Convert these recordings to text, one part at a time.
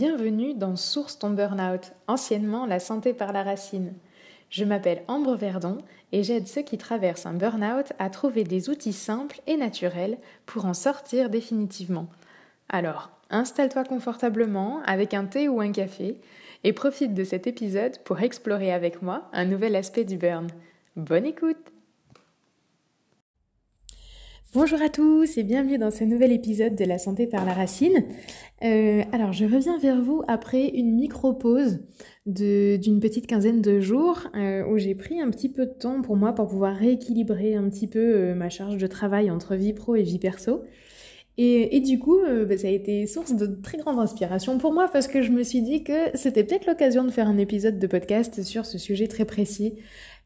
Bienvenue dans Source ton Burnout, anciennement la santé par la racine. Je m'appelle Ambre Verdon et j'aide ceux qui traversent un burn-out à trouver des outils simples et naturels pour en sortir définitivement. Alors, installe-toi confortablement avec un thé ou un café et profite de cet épisode pour explorer avec moi un nouvel aspect du burn. Bonne écoute Bonjour à tous et bienvenue dans ce nouvel épisode de La santé par la racine. Euh, alors je reviens vers vous après une micro-pause d'une petite quinzaine de jours euh, où j'ai pris un petit peu de temps pour moi pour pouvoir rééquilibrer un petit peu euh, ma charge de travail entre vie pro et vie perso. Et, du coup, bah, ça a été source de très grande inspiration pour moi parce que je me suis dit que c'était peut-être l'occasion de faire un épisode de podcast sur ce sujet très précis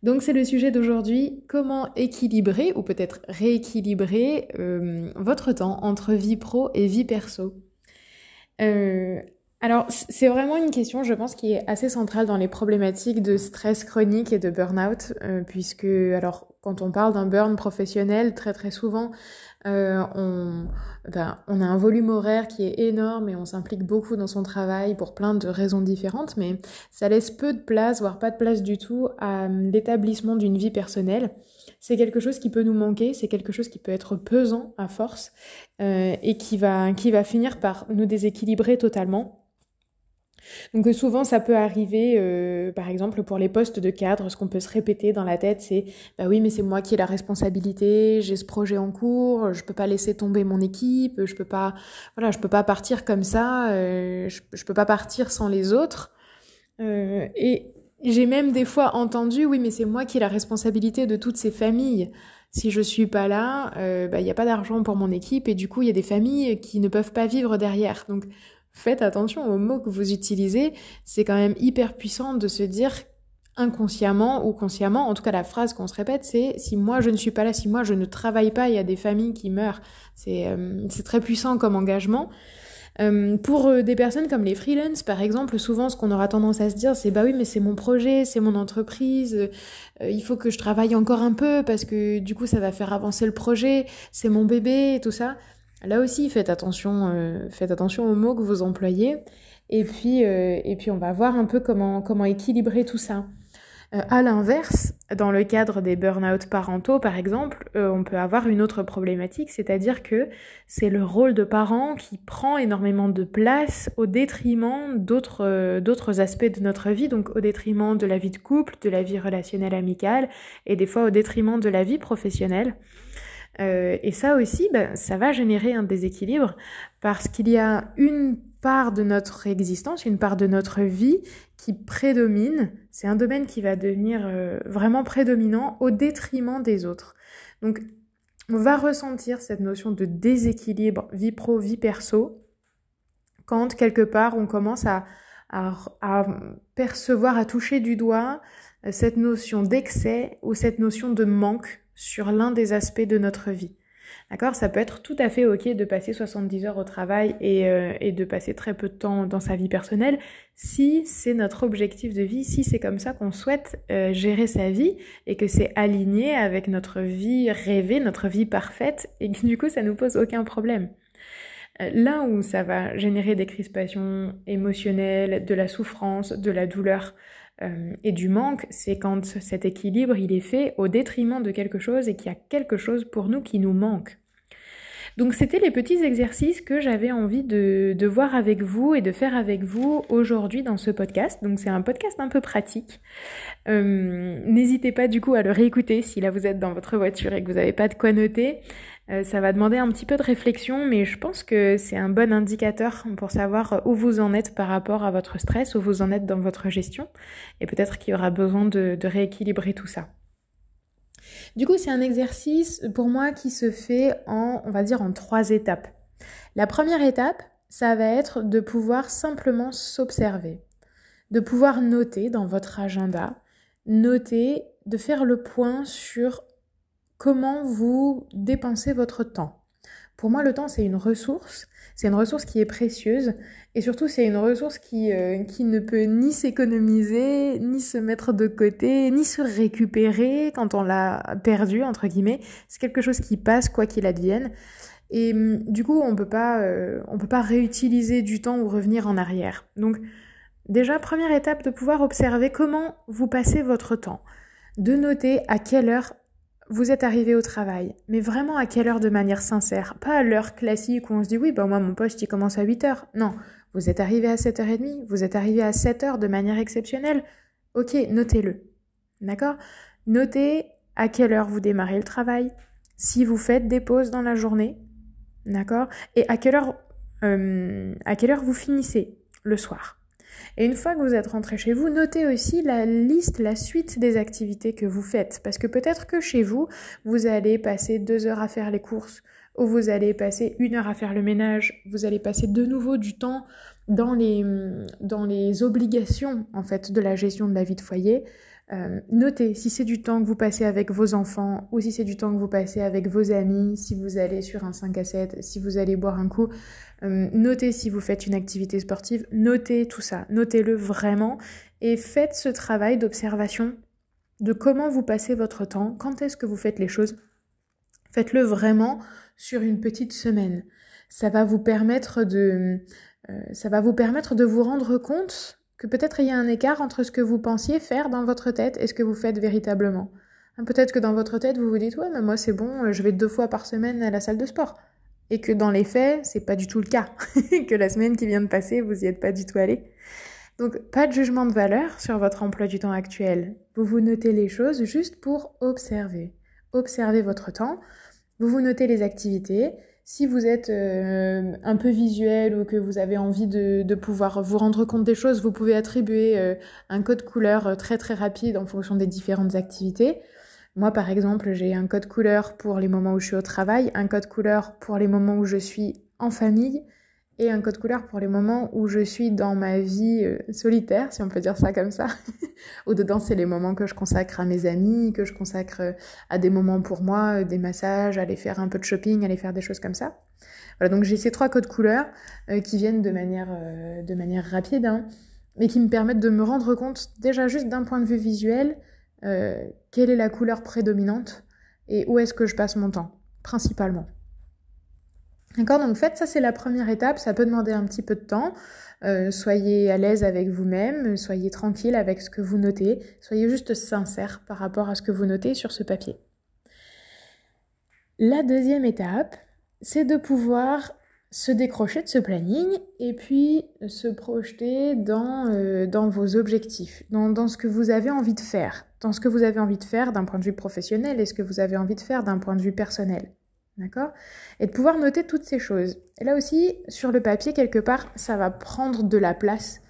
donc c'est le sujet d'aujourd'hui, comment équilibrer ou peut-être rééquilibrer euh, votre temps entre vie pro et vie perso? Euh, alors c'est vraiment une question, je pense, qui est assez centrale dans les problématiques de stress chronique et de burn-out, euh, puisque alors quand on parle d'un burn professionnel, très très souvent, euh, on, ben, on a un volume horaire qui est énorme et on s'implique beaucoup dans son travail pour plein de raisons différentes, mais ça laisse peu de place, voire pas de place du tout à l'établissement d'une vie personnelle. C'est quelque chose qui peut nous manquer, c'est quelque chose qui peut être pesant à force euh, et qui va, qui va finir par nous déséquilibrer totalement. Donc euh, souvent ça peut arriver, euh, par exemple pour les postes de cadre, ce qu'on peut se répéter dans la tête, c'est bah oui mais c'est moi qui ai la responsabilité, j'ai ce projet en cours, je peux pas laisser tomber mon équipe, je peux pas, voilà, je peux pas partir comme ça, euh, je, je, peux pas partir sans les autres. et j'ai même des fois entendu, oui mais c'est moi qui ai la responsabilité de toutes ces familles. Si je suis pas là, bah, il n'y a pas d'argent pour mon équipe et du coup il y a des familles qui ne peuvent pas vivre derrière. Donc faites attention aux mots que vous utilisez. C'est quand même hyper puissant de se dire inconsciemment ou consciemment, en tout cas la phrase qu'on se répète, c'est si moi je ne suis pas là, si moi je ne travaille pas, il y a des familles qui meurent. C'est euh, très puissant comme engagement. Euh, pour euh, des personnes comme les freelance, par exemple, souvent ce qu'on aura tendance à se dire, c'est bah oui, mais c'est mon projet, c'est mon entreprise, il faut que je travaille encore un peu parce que du coup ça va faire avancer le projet, c'est mon bébé et tout ça. Là aussi, faites attention, euh, faites attention aux mots que vous employez. Et puis, euh, et puis on va voir un peu comment, comment équilibrer tout ça. Euh, à l'inverse, dans le cadre des burn-out parentaux, par exemple, on peut avoir une autre problématique, c'est-à-dire que c'est le rôle de parent qui prend énormément de place au détriment d'autres d'autres aspects de notre vie, donc au détriment de la vie de couple, de la vie relationnelle amicale, et des fois au détriment de la vie professionnelle. Euh, et ça aussi, ben, ça va générer un déséquilibre parce qu'il y a une part de notre existence, une part de notre vie qui prédomine. C'est un domaine qui va devenir euh, vraiment prédominant au détriment des autres. Donc, on va ressentir cette notion de déséquilibre vie pro, vie perso quand quelque part on commence à, à, à percevoir, à toucher du doigt euh, cette notion d'excès ou cette notion de manque sur l'un des aspects de notre vie. D'accord? Ça peut être tout à fait ok de passer 70 heures au travail et, euh, et, de passer très peu de temps dans sa vie personnelle si c'est notre objectif de vie, si c'est comme ça qu'on souhaite euh, gérer sa vie et que c'est aligné avec notre vie rêvée, notre vie parfaite et que du coup ça nous pose aucun problème. Euh, là où ça va générer des crispations émotionnelles, de la souffrance, de la douleur, euh, et du manque, c'est quand cet équilibre il est fait au détriment de quelque chose et qu'il y a quelque chose pour nous qui nous manque. Donc c'était les petits exercices que j'avais envie de, de, voir avec vous et de faire avec vous aujourd'hui dans ce podcast. Donc c'est un podcast un peu pratique. Euh, N'hésitez pas du coup à le réécouter si là vous êtes dans votre voiture et que vous n'avez pas de quoi noter. Euh, ça va demander un petit peu de réflexion, mais je pense que c'est un bon indicateur pour savoir où vous en êtes par rapport à votre stress, où vous en êtes dans votre gestion, et peut-être qu'il y aura besoin de, de rééquilibrer tout ça. Du coup, c'est un exercice pour moi qui se fait en, on va dire, en trois étapes. La première étape, ça va être de pouvoir simplement s'observer, de pouvoir noter dans votre agenda, noter, de faire le point sur comment vous dépensez votre temps. Pour moi, le temps, c'est une ressource. C'est une ressource qui est précieuse. Et surtout, c'est une ressource qui, euh, qui ne peut ni s'économiser, ni se mettre de côté, ni se récupérer quand on l'a perdu, entre guillemets. C'est quelque chose qui passe, quoi qu'il advienne. Et hum, du coup, on peut euh, peut pas réutiliser du temps ou revenir en arrière. Donc, déjà, première étape, de pouvoir observer comment vous passez votre temps. De noter à quelle heure vous êtes arrivé au travail, mais vraiment à quelle heure de manière sincère, pas à l'heure classique où on se dit oui, bah moi mon poste il commence à 8 heures. Non, vous êtes arrivé à 7h30, vous êtes arrivé à 7 heures de manière exceptionnelle. Ok, notez-le. D'accord? Notez à quelle heure vous démarrez le travail, si vous faites des pauses dans la journée, d'accord? Et à quelle heure, euh, à quelle heure vous finissez le soir? Et une fois que vous êtes rentré chez vous, notez aussi la liste, la suite des activités que vous faites. Parce que peut-être que chez vous, vous allez passer deux heures à faire les courses, ou vous allez passer une heure à faire le ménage, vous allez passer de nouveau du temps dans les, obligations en fait de la gestion de la vie de foyer. Euh, notez si c'est du temps que vous passez avec vos enfants ou si c'est du temps que vous passez avec vos amis, si vous allez sur un 5 à 7, si vous allez boire un coup. Euh, notez si vous faites une activité sportive, notez tout ça, notez-le vraiment et faites ce travail d'observation de comment vous passez votre temps, quand est-ce que vous faites les choses? Faites-le vraiment sur une petite semaine. Ça va vous permettre de, euh, ça va vous permettre de vous rendre compte que peut-être il y a un écart entre ce que vous pensiez faire dans votre tête et ce que vous faites véritablement. Hein, peut-être que dans votre tête, vous vous dites ouais, mais moi c'est bon, euh, je vais deux fois par semaine à la salle de sport. Et que dans les faits, c'est pas du tout le cas. que la semaine qui vient de passer, vous y êtes pas du tout allé. Donc, pas de jugement de valeur sur votre emploi du temps actuel. Vous vous notez les choses juste pour observer. Observez votre temps. Vous vous notez les activités si vous êtes euh, un peu visuel ou que vous avez envie de, pouvoir vous rendre compte des choses, vous pouvez attribuer euh, un code couleur euh, très très rapide en fonction des différentes activités. Moi, par exemple, j'ai un code couleur pour les moments où je suis au travail, un code couleur pour les moments où je suis en famille, et un code couleur pour les moments où je suis dans ma vie euh, solitaire, si on peut dire ça comme ça. Au dedans, c'est les moments que je consacre à mes amis, que je consacre euh, à des moments pour moi, euh, des massages, aller faire un peu de shopping, aller faire des choses comme ça. Voilà, donc j'ai ces trois codes couleurs qui viennent de manière, de manière rapide, hein, mais qui me permettent de me rendre compte déjà juste d'un point de vue visuel, quelle est la couleur prédominante et où est-ce que je passe mon temps, principalement. D'accord Donc faites ça, c'est la première étape. Ça peut demander un petit peu de temps. Euh, soyez à l'aise avec vous-même, soyez tranquille avec ce que vous notez, soyez juste sincère par rapport à ce que vous notez sur ce papier. La deuxième étape, c'est de pouvoir se décrocher de ce planning et puis se projeter dans, euh, dans vos objectifs, dans, dans, ce que vous avez envie de faire, dans ce que vous avez envie de faire d'un point de vue professionnel et ce que vous avez envie de faire d'un point de vue personnel. D'accord? Et de pouvoir noter toutes ces choses. Et là aussi, sur le papier, quelque part, ça va prendre de la place.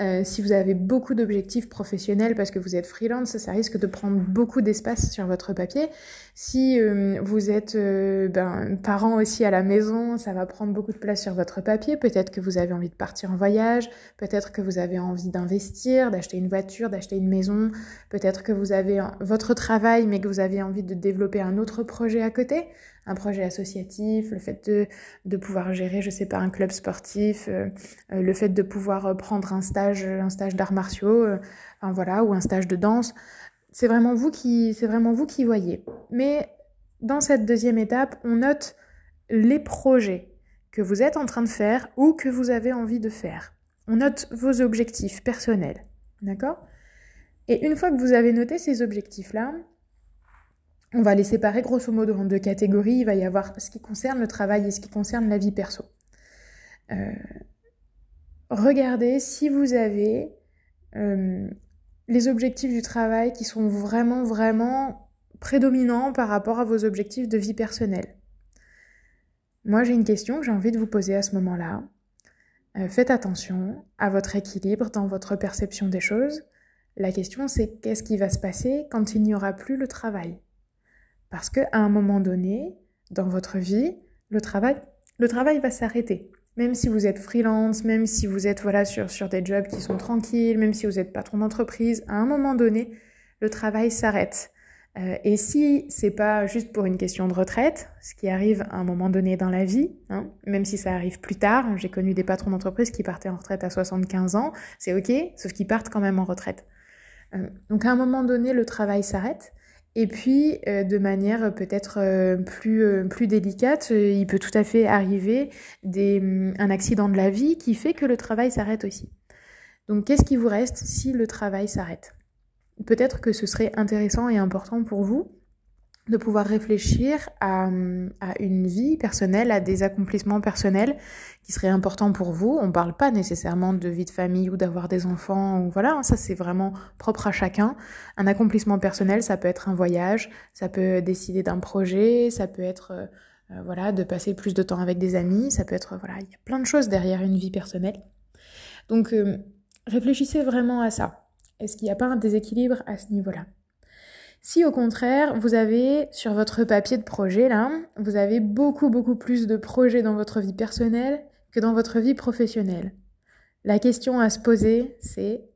Euh, si vous avez beaucoup d'objectifs professionnels parce que vous êtes freelance, ça risque de prendre beaucoup d'espace sur votre papier. Si euh, vous êtes euh, ben, parent aussi à la maison, ça va prendre beaucoup de place sur votre papier. Peut-être que vous avez envie de partir en voyage, peut-être que vous avez envie d'investir, d'acheter une voiture, d'acheter une maison, peut-être que vous avez votre travail mais que vous avez envie de développer un autre projet à côté un projet associatif, le fait de, de pouvoir gérer, je sais pas, un club sportif, euh, euh, le fait de pouvoir euh, prendre un stage, un stage d'arts martiaux, enfin, voilà, ou un stage de danse. C'est vraiment vous qui, c'est vraiment vous qui voyez. Mais dans cette deuxième étape, on note les projets que vous êtes en train de faire ou que vous avez envie de faire. On note vos objectifs personnels. D'accord? Et une fois que vous avez noté ces objectifs-là, on va les séparer grosso modo en deux catégories. Il va y avoir ce qui concerne le travail et ce qui concerne la vie perso. Euh, regardez si vous avez euh, les objectifs du travail qui sont vraiment, vraiment prédominants par rapport à vos objectifs de vie personnelle. Moi, j'ai une question que j'ai envie de vous poser à ce moment-là. Euh, faites attention à votre équilibre dans votre perception des choses. La question, c'est qu'est-ce qui va se passer quand il n'y aura plus le travail? Parce qu'à un moment donné, dans votre vie, le travail, le travail va s'arrêter. Même si vous êtes freelance, même si vous êtes voilà sur, sur des jobs qui sont tranquilles, même si vous êtes patron d'entreprise, à un moment donné, le travail s'arrête. Euh, et si c'est pas juste pour une question de retraite, ce qui arrive à un moment donné dans la vie, hein, même si ça arrive plus tard, j'ai connu des patrons d'entreprise qui partaient en retraite à 75 ans, c'est ok, sauf qu'ils partent quand même en retraite. Euh, donc à un moment donné, le travail s'arrête Et puis, de manière peut-être plus, plus délicate, il peut tout à fait arriver des, mm, un accident de la vie qui fait que le travail s'arrête aussi. Donc, qu'est-ce qui vous reste si le travail s'arrête? Peut-être que ce serait intéressant et important pour vous de pouvoir réfléchir à, une vie personnelle, à des accomplissements personnels qui seraient importants pour vous. On ne parle pas nécessairement de vie de famille ou d'avoir des enfants, ou voilà, ça c'est vraiment propre à chacun. Un accomplissement personnel, ça peut être un voyage, ça peut décider d'un projet, ça peut être euh, euh, voilà de passer plus de temps avec des amis, ça peut être voilà, il y a plein de choses derrière une vie personnelle. Donc euh, réfléchissez vraiment à ça. Est-ce qu'il n'y a pas un déséquilibre à ce niveau-là? Si au contraire, vous avez sur votre papier de projet, là, vous avez beaucoup, beaucoup plus de projets dans votre vie personnelle que dans votre vie professionnelle. La question à se poser, c'est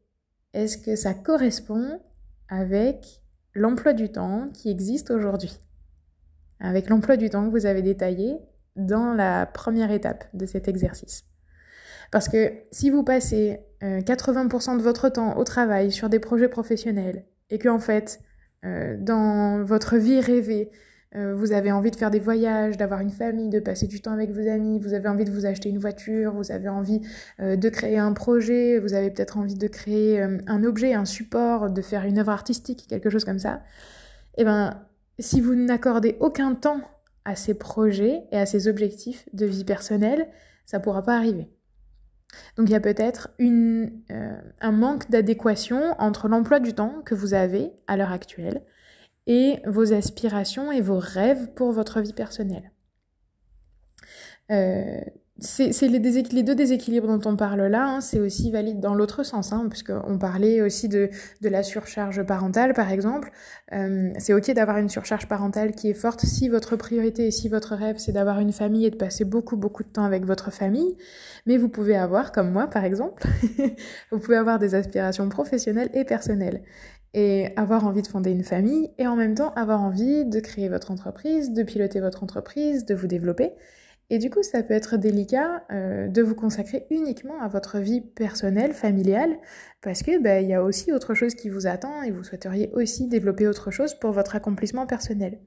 est-ce que ça correspond avec l'emploi du temps qui existe aujourd'hui? Avec l'emploi du temps que vous avez détaillé dans la première étape de cet exercice. Parce que si vous passez 80% euh, de votre temps au travail sur des projets professionnels et que en fait euh, dans votre vie rêvée, euh, vous avez envie de faire des voyages, d'avoir une famille, de passer du temps avec vos amis, vous avez envie de vous acheter une voiture, vous avez envie euh, de créer un projet, vous avez peut-être envie de créer un objet, un support, de faire une œuvre artistique, quelque chose comme ça. Et eh ben, si vous n'accordez aucun temps à ces projets et à ces objectifs de vie personnelle, ça pourra pas arriver. Donc il y a peut-être euh, un manque d'adéquation entre l'emploi du temps que vous avez à l'heure actuelle et vos aspirations et vos rêves pour votre vie personnelle. Euh, c'est les, les, deux déséquilibres dont on parle là, hein, c'est aussi valide dans l'autre sens, hein, puisqu'on parlait aussi de, de, la surcharge parentale, par exemple. Euh, c'est ok d'avoir une surcharge parentale qui est forte si votre priorité et si votre rêve c'est d'avoir une famille et de passer beaucoup beaucoup de temps avec votre famille, mais vous pouvez avoir, comme moi par exemple, vous pouvez avoir des aspirations professionnelles et personnelles et avoir envie de fonder une famille et en même temps avoir envie de créer votre entreprise, de piloter votre entreprise, de vous développer. Et du coup, ça peut être délicat euh, de vous consacrer uniquement à votre vie personnelle, familiale, parce que bah, il y a aussi autre chose qui vous attend et vous souhaiteriez aussi développer autre chose pour votre accomplissement personnel.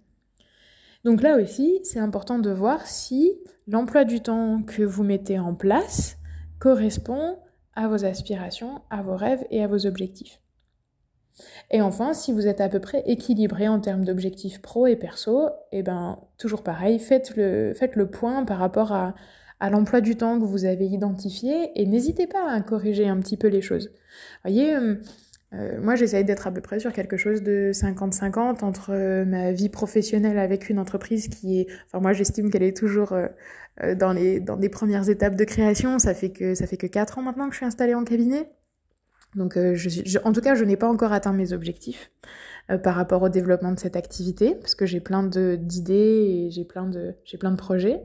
Donc là aussi, c'est important de voir si l'emploi du temps que vous mettez en place correspond à vos aspirations, à vos rêves et à vos objectifs. Et enfin, si vous êtes à peu près équilibré en termes d'objectifs pro et perso, et eh ben toujours pareil, faites le, faites le point par rapport à, à l'emploi du temps que vous avez identifié et n'hésitez pas à corriger un petit peu les choses. Voyez, euh, euh, moi j'essaye d'être à peu près sur quelque chose de 50-50 entre euh, ma vie professionnelle avec une entreprise qui est, enfin moi j'estime qu'elle est toujours dans les dans des premières étapes de création. Ça fait que ça fait que 4 ans maintenant que je suis installée en cabinet. Donc, euh, je, en tout cas, je n'ai pas encore atteint mes objectifs euh, par rapport au développement de cette activité, parce que j'ai plein d'idées et j'ai plein de, plein de projets.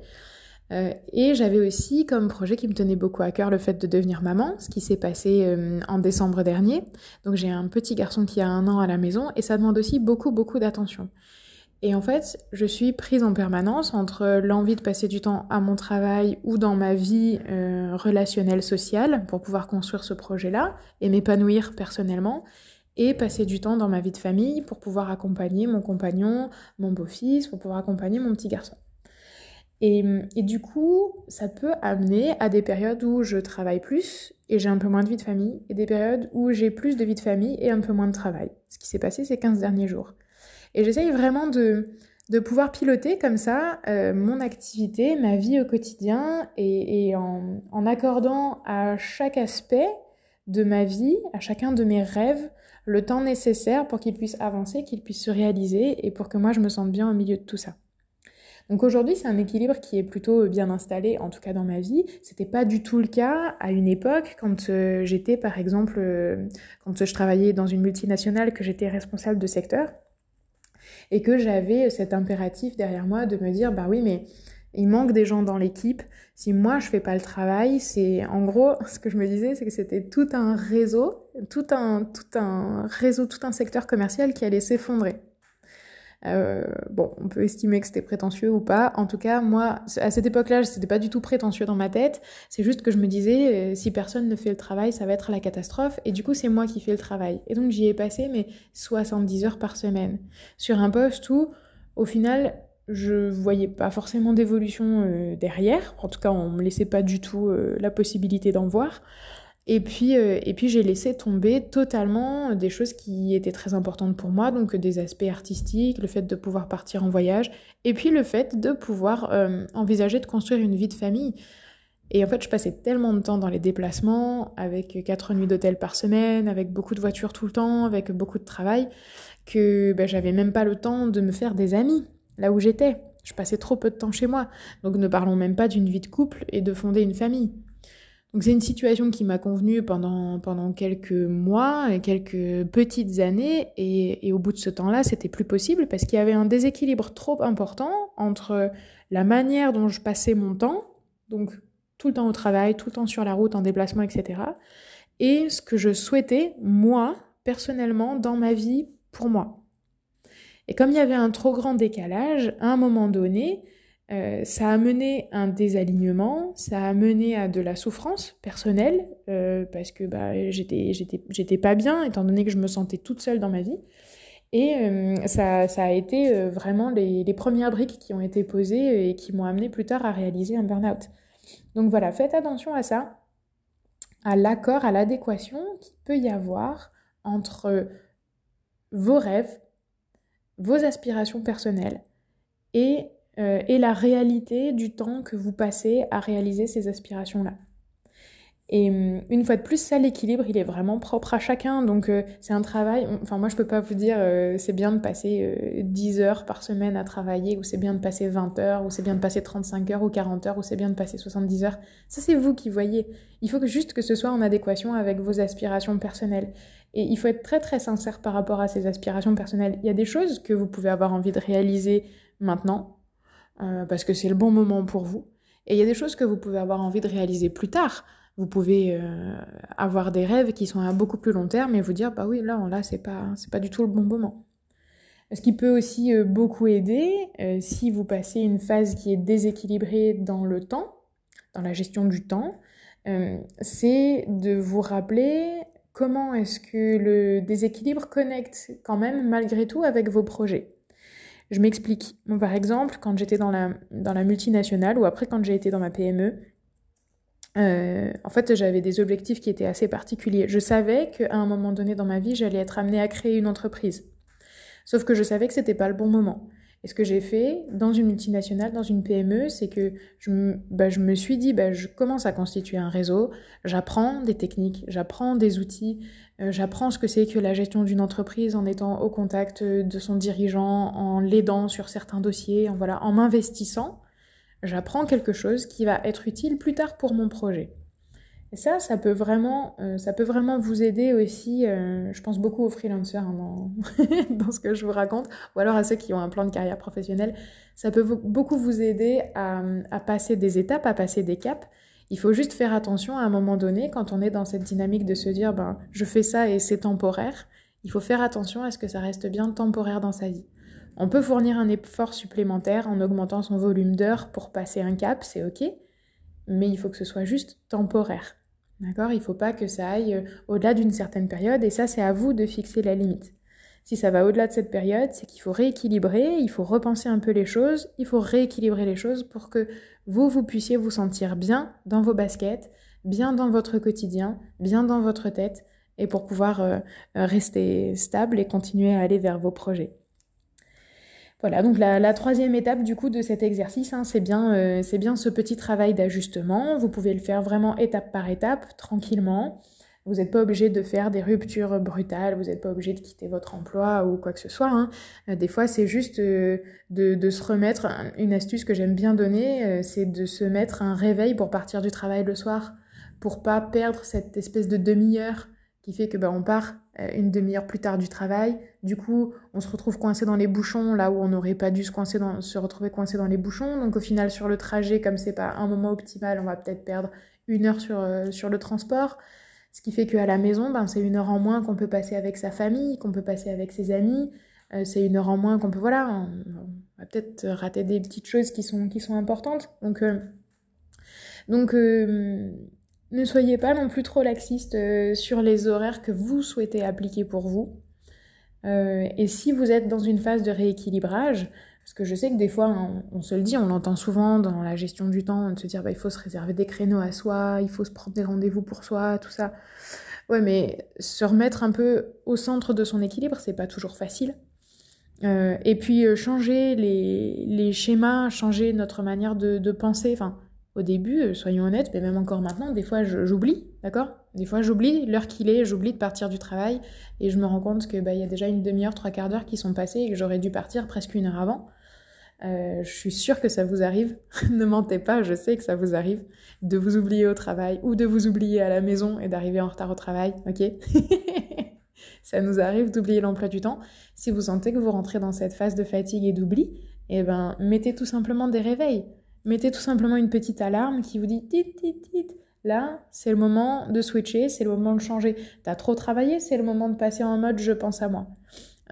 Euh, et j'avais aussi comme projet qui me tenait beaucoup à cœur le fait de devenir maman, ce qui s'est passé euh, en décembre dernier. Donc j'ai un petit garçon qui a un an à la maison et ça demande aussi beaucoup beaucoup d'attention. Et en fait, je suis prise en permanence entre l'envie de passer du temps à mon travail ou dans ma vie euh, relationnelle sociale pour pouvoir construire ce projet-là et m'épanouir personnellement, et passer du temps dans ma vie de famille pour pouvoir accompagner mon compagnon, mon beau-fils, pour pouvoir accompagner mon petit garçon. Et, et, du coup, ça peut amener à des périodes où je travaille plus et j'ai un peu moins de vie de famille, et des périodes où j'ai plus de vie de famille et un peu moins de travail. Ce qui s'est passé ces 15 derniers jours. Et j'essaye vraiment de, de pouvoir piloter comme ça euh, mon activité, ma vie au quotidien et, en, en, accordant à chaque aspect de ma vie, à chacun de mes rêves, le temps nécessaire pour qu'ils puissent avancer, qu'ils puissent se réaliser et pour que moi je me sente bien au milieu de tout ça. Donc aujourd'hui, c'est un équilibre qui est plutôt bien installé, en tout cas dans ma vie. C'était pas du tout le cas à une époque quand euh, j'étais, par exemple, euh, quand je travaillais dans une multinationale, que j'étais responsable de secteur et que j'avais cet impératif derrière moi de me dire bah oui mais il manque des gens dans l'équipe. Si moi je fais pas le travail, c'est en gros ce que je me disais, c'est que c'était tout un réseau, tout un tout un réseau, tout un secteur commercial qui allait s'effondrer. Euh, bon, on peut estimer que c'était prétentieux ou pas. En tout cas, moi, à cette époque-là, c'était pas du tout prétentieux dans ma tête. C'est juste que je me disais, euh, si personne ne fait le travail, ça va être la catastrophe. Et du coup, c'est moi qui fais le travail. Et donc, j'y ai passé mes 70 heures par semaine. Sur un poste où, au final, je voyais pas forcément d'évolution euh, derrière. En tout cas, on me laissait pas du tout la possibilité d'en voir. Et puis, euh, et puis j'ai laissé tomber totalement des choses qui étaient très importantes pour moi, donc des aspects artistiques, le fait de pouvoir partir en voyage, et puis le fait de pouvoir euh, envisager de construire une vie de famille. Et en fait, je passais tellement de temps dans les déplacements, avec quatre nuits d'hôtel par semaine, avec beaucoup de voitures tout le temps, avec beaucoup de travail, que ben, j'avais même pas le temps de me faire des amis là où j'étais. Je passais trop peu de temps chez moi. Donc ne parlons même pas d'une vie de couple et de fonder une famille. C'est une situation qui m'a convenu pendant, pendant quelques mois et quelques petites années et, au bout de ce temps-là, c'était plus possible parce qu'il y avait un déséquilibre trop important entre la manière dont je passais mon temps, donc tout le temps au travail, tout le temps sur la route, en déplacement, etc., et ce que je souhaitais, moi, personnellement, dans ma vie, pour moi. Et comme il y avait un trop grand décalage, à un moment donné, euh, ça a mené un désalignement, ça a mené à de la souffrance personnelle, euh, parce que bah, j'étais, pas bien, étant donné que je me sentais toute seule dans ma vie. Et euh, ça, ça, a été vraiment les, les, premières briques qui ont été posées et qui m'ont amené plus tard à réaliser un burn-out. Donc voilà, faites attention à ça, à l'accord, à l'adéquation qu'il peut y avoir entre vos rêves, vos aspirations personnelles et euh, et la réalité du temps que vous passez à réaliser ces aspirations-là. Et hum, une fois de plus, ça, l'équilibre, il est vraiment propre à chacun. Donc, euh, c'est un travail. Enfin, moi, je peux pas vous dire euh, c'est bien de passer 10 heures par semaine à travailler, ou c'est bien de passer 20 heures, ou c'est bien de passer 35 heures, ou 40 heures, ou c'est bien de passer 70 heures. Ça, c'est vous qui voyez. Il faut juste que ce soit en adéquation avec vos aspirations personnelles. Et il faut être très, très sincère par rapport à ces aspirations personnelles. Il y a des choses que vous pouvez avoir envie de réaliser maintenant, euh, parce que c'est le bon moment pour vous. Et il y a des choses que vous pouvez avoir envie de réaliser plus tard. Vous pouvez euh, avoir des rêves qui sont à beaucoup plus long terme et vous dire bah oui là là c'est pas c'est pas du tout le bon moment. Ce qui peut aussi euh, beaucoup aider si vous passez une phase qui est déséquilibrée dans le temps, dans la gestion du temps, c'est de vous rappeler comment est-ce que le déséquilibre connecte quand même malgré tout avec vos projets. Je m'explique. par exemple, quand j'étais dans la, multinationale ou après quand j'ai été dans ma PME, euh, en fait, j'avais des objectifs qui étaient assez particuliers. Je savais qu'à un moment donné dans ma vie, j'allais être amenée à créer une entreprise. Sauf que je savais que c'était pas le bon moment. Et ce que j'ai fait dans une multinationale, dans une PME, c'est que je, bah, je, me suis dit, bah, je commence à constituer un réseau, j'apprends des techniques, j'apprends des outils, euh, j'apprends ce que c'est que la gestion d'une entreprise en étant au contact de son dirigeant, en l'aidant sur certains dossiers, en, voilà, en m'investissant. J'apprends quelque chose qui va être utile plus tard pour mon projet. Et ça, ça peut vraiment, euh, ça peut vraiment vous aider aussi. Euh, je pense beaucoup aux freelancers hein, dans, ce que je vous raconte, ou alors à ceux qui ont un plan de carrière professionnelle. Ça peut beaucoup vous aider à, à, passer des étapes, à passer des caps. Il faut juste faire attention à un moment donné, quand on est dans cette dynamique de se dire, ben, je fais ça et c'est temporaire. Il faut faire attention à ce que ça reste bien temporaire dans sa vie. On peut fournir un effort supplémentaire en augmentant son volume d'heures pour passer un cap, c'est ok mais il faut que ce soit juste temporaire. D'accord? Il ne faut pas que ça aille euh, au-delà d'une certaine période, et ça, c'est à vous de fixer la limite. Si ça va au-delà de cette période, c'est qu'il faut rééquilibrer, il faut repenser un peu les choses, il faut rééquilibrer les choses pour que vous, vous puissiez vous sentir bien dans vos baskets, bien dans votre quotidien, bien dans votre tête, et pour pouvoir euh, rester stable et continuer à aller vers vos projets. Voilà, donc la, troisième étape du coup de cet exercice, hein, c'est bien, euh, c'est bien ce petit travail d'ajustement. Vous pouvez le faire vraiment étape par étape, tranquillement. Vous n'êtes pas obligé de faire des ruptures brutales, vous n'êtes pas obligé de quitter votre emploi ou quoi que ce soit. Hein. Euh, des fois, c'est juste euh, de, se remettre. Une astuce que j'aime bien donner, c'est de se mettre un réveil pour partir du travail le soir, pour pas perdre cette espèce de demi-heure qui fait que ben, on part une demi-heure plus tard du travail. Du coup, on se retrouve coincé dans les bouchons là où on n'aurait pas dû se, coincer dans, se retrouver coincé dans les bouchons. Donc au final, sur le trajet, comme c'est pas un moment optimal, on va peut-être perdre une heure sur, euh, sur le transport. Ce qui fait qu'à la maison, ben, c'est une heure en moins qu'on peut passer avec sa famille, qu'on peut passer avec ses amis. euh, c'est une heure en moins qu'on peut, voilà, on, va peut-être rater des petites choses qui sont, qui sont importantes. Donc, euh, donc ne soyez pas non plus trop laxiste sur les horaires que vous souhaitez appliquer pour vous. et si vous êtes dans une phase de rééquilibrage, parce que je sais que des fois, on, se le dit, on l'entend souvent dans la gestion du temps, de se dire bah, il faut se réserver des créneaux à soi, il faut se prendre des rendez-vous pour soi, tout ça. Ouais, mais se remettre un peu au centre de son équilibre, c'est pas toujours facile. Euh, et puis euh, changer les, les, schémas, changer notre manière de, de penser. Enfin, au début, euh, soyons honnêtes, mais même encore maintenant, des fois j'oublie, d'accord? Des fois j'oublie l'heure qu'il est, j'oublie de partir du travail et je me rends compte que bah, y a déjà une demi-heure, trois quarts d'heure qui sont passés et que j'aurais dû partir presque une heure avant. Euh, je suis sûre que ça vous arrive. ne mentez pas, je sais que ça vous arrive de vous oublier au travail ou de vous oublier à la maison et d'arriver en retard au travail, ok? Ça nous arrive d'oublier l'emploi du temps. Si vous sentez que vous rentrez dans cette phase de fatigue et d'oubli, eh ben, mettez tout simplement des réveils. Mettez tout simplement une petite alarme qui vous dit tit, tit, tit. Là, c'est le moment de switcher, c'est le moment de changer. T'as trop travaillé, c'est le moment de passer en mode je pense à moi.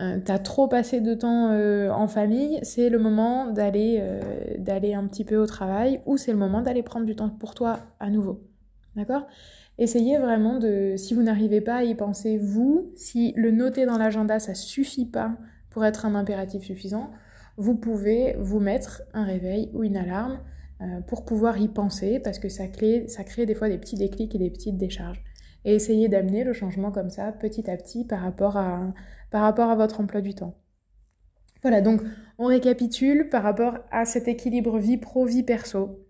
Euh, t'as trop passé de temps euh, en famille, c'est le moment d'aller euh, d'aller un petit peu au travail ou c'est le moment d'aller prendre du temps pour toi à nouveau. D'accord? Essayez vraiment de, si vous n'arrivez pas à y penser vous, si le noter dans l'agenda ça suffit pas pour être un impératif suffisant, vous pouvez vous mettre un réveil ou une alarme pour pouvoir y penser parce que ça, crée des fois des petits déclics et des petites décharges. Et essayez d'amener le changement comme ça petit à petit par rapport à, par rapport à votre emploi du temps. Voilà, donc on récapitule par rapport à cet équilibre vie pro, vie perso.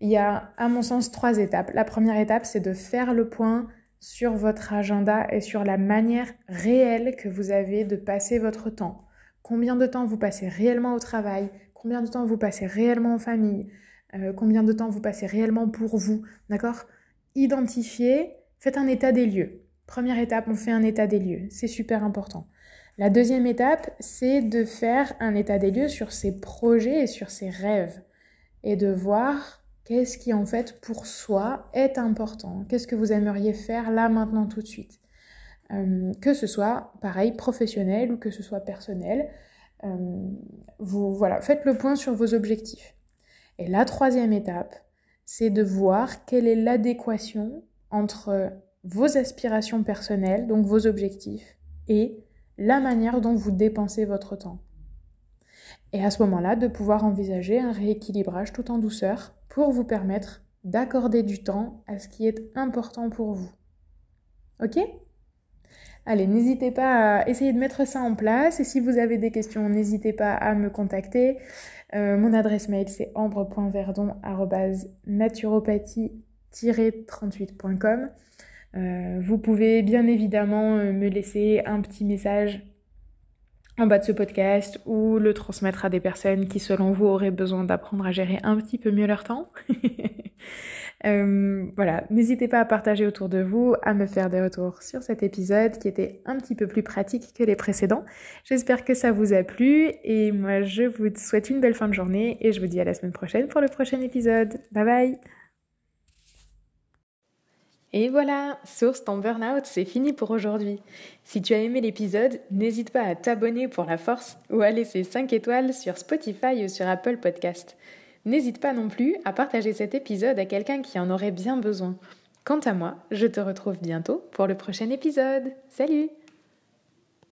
Il y a, à mon sens, trois étapes. La première étape, c'est de faire le point sur votre agenda et sur la manière réelle que vous avez de passer votre temps. Combien de temps vous passez réellement au travail Combien de temps vous passez réellement en famille euh, Combien de temps vous passez réellement pour vous D'accord? Identifiez, faites un état des lieux. Première étape, on fait un état des lieux. C'est super important. La deuxième étape, c'est de faire un état des lieux sur ses projets et sur ses rêves et de voir qu'est-ce qui en fait pour soi est important, qu'est-ce que vous aimeriez faire là maintenant tout de suite? Euh, que ce soit pareil professionnel ou que ce soit personnel, euh, vous voilà, faites le point sur vos objectifs. Et la troisième étape, c'est de voir quelle est l'adéquation entre vos aspirations personnelles, donc vos objectifs, et la manière dont vous dépensez votre temps. Et à ce moment-là, de pouvoir envisager un rééquilibrage tout en douceur pour vous permettre d'accorder du temps à ce qui est important pour vous. Ok? Allez, n'hésitez pas à essayer de mettre ça en place et si vous avez des questions, n'hésitez pas à me contacter. Euh, mon adresse mail c'est ambre.verdon.naturopathie-38.com. Euh, vous pouvez bien évidemment euh, me laisser un petit message en bas de ce podcast ou le transmettre à des personnes qui selon vous auraient besoin d'apprendre à gérer un petit peu mieux leur temps. euh, voilà, n'hésitez pas à partager autour de vous, à me faire des retours sur cet épisode qui était un petit peu plus pratique que les précédents. J'espère que ça vous a plu et moi je vous souhaite une belle fin de journée et je vous dis à la semaine prochaine pour le prochain épisode. Bye bye et voilà, Source ton burn-out, c'est fini pour aujourd'hui. Si tu as aimé l'épisode, n'hésite pas à t'abonner pour la force ou à laisser 5 étoiles sur Spotify ou sur Apple Podcast. N'hésite pas non plus à partager cet épisode à quelqu'un qui en aurait bien besoin. Quant à moi, je te retrouve bientôt pour le prochain épisode. Salut